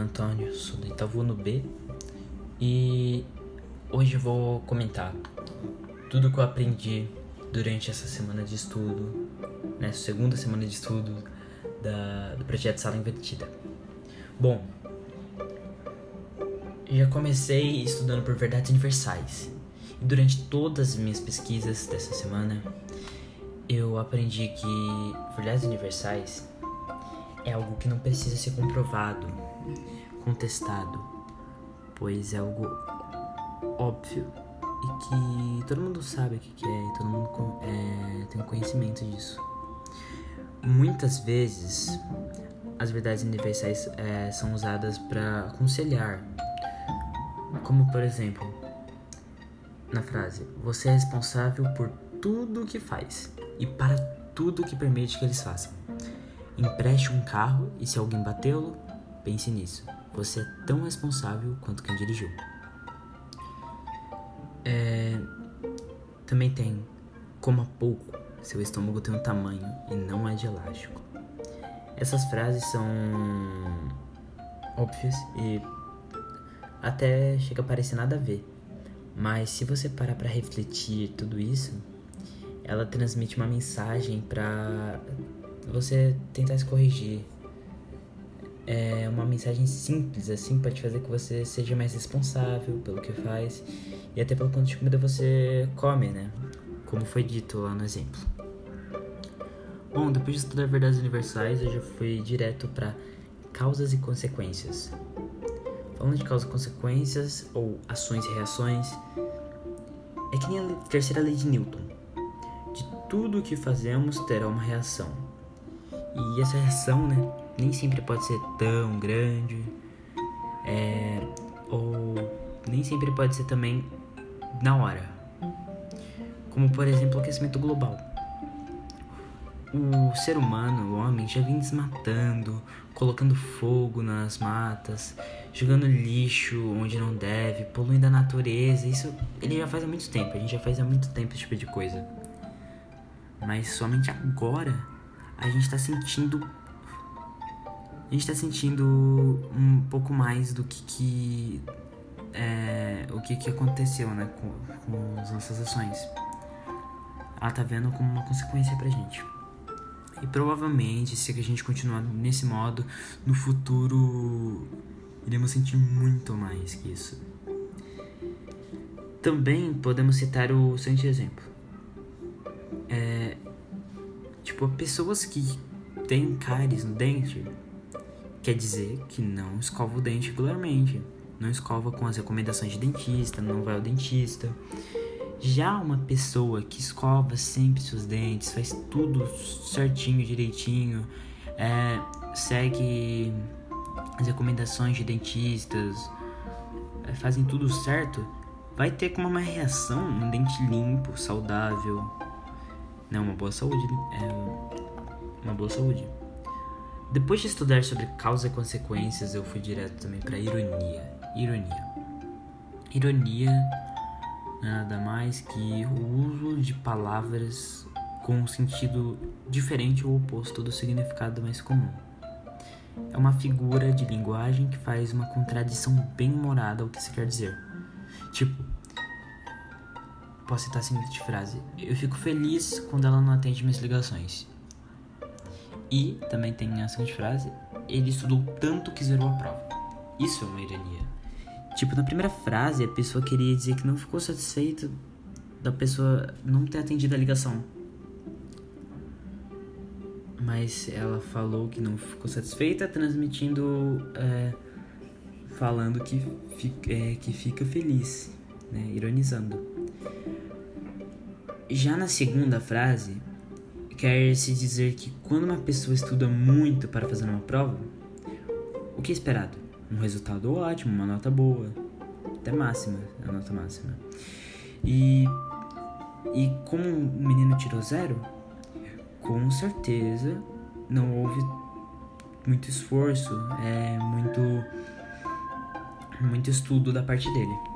nome Antônio, sou do Itavuno B e hoje vou comentar tudo que eu aprendi durante essa semana de estudo, né, segunda semana de estudo da, do projeto Sala Invertida. Bom, já comecei estudando por verdades universais e durante todas as minhas pesquisas dessa semana eu aprendi que verdades universais é algo que não precisa ser comprovado, contestado, pois é algo óbvio e que todo mundo sabe o que é e todo mundo é, tem conhecimento disso. Muitas vezes as verdades universais é, são usadas para aconselhar, como por exemplo na frase: Você é responsável por tudo o que faz e para tudo que permite que eles façam. Empreste um carro e se alguém batê-lo, pense nisso. Você é tão responsável quanto quem dirigiu. É... Também tem coma pouco, seu estômago tem um tamanho e não é de elástico. Essas frases são óbvias e até chega a parecer nada a ver. Mas se você parar para refletir tudo isso, ela transmite uma mensagem para você tentar se corrigir. É uma mensagem simples, assim, para te fazer que você seja mais responsável pelo que faz e até pelo quanto de comida você come, né? Como foi dito lá no exemplo. Bom, depois de estudar verdades universais, eu já fui direto para causas e consequências. Falando de causas e consequências, ou ações e reações, é que nem a terceira lei de Newton. De tudo o que fazemos terá uma reação. E essa reação, né, nem sempre pode ser tão grande, é, ou nem sempre pode ser também na hora. Como por exemplo o aquecimento global. O ser humano, o homem, já vem desmatando, colocando fogo nas matas, jogando lixo onde não deve, poluindo a natureza. Isso ele já faz há muito tempo, a gente já faz há muito tempo esse tipo de coisa. Mas somente agora a gente está sentindo a gente está sentindo um pouco mais do que, que é, o que, que aconteceu né, com, com as nossas ações. Ela tá vendo como uma consequência pra gente. E provavelmente, se a gente continuar nesse modo, no futuro iremos sentir muito mais que isso. Também podemos citar o seguinte exemplo. É, Tipo, pessoas que têm cáries no dente, quer dizer que não escova o dente regularmente. Não escova com as recomendações de dentista, não vai ao dentista. Já uma pessoa que escova sempre seus dentes, faz tudo certinho, direitinho, é, segue as recomendações de dentistas, é, fazem tudo certo, vai ter como uma reação um dente limpo, saudável, não, uma boa saúde. É uma boa saúde. Depois de estudar sobre causa e consequências, eu fui direto também para ironia. Ironia. Ironia nada mais que o uso de palavras com um sentido diferente ou oposto do significado mais comum. É uma figura de linguagem que faz uma contradição bem humorada ao que se quer dizer. Tipo, posso citar a seguinte frase: Eu fico feliz quando ela não atende minhas ligações. E também tem a seguinte frase: Ele estudou tanto que zerou a prova. Isso é uma ironia. Tipo, na primeira frase, a pessoa queria dizer que não ficou satisfeito da pessoa não ter atendido a ligação. Mas ela falou que não ficou satisfeita, transmitindo. É, falando que fica, é, que fica feliz, né? Ironizando. Já na segunda frase, quer se dizer que quando uma pessoa estuda muito para fazer uma prova, o que é esperado? Um resultado ótimo, uma nota boa, até máxima, a nota máxima. E, e como o menino tirou zero, com certeza não houve muito esforço, é muito muito estudo da parte dele.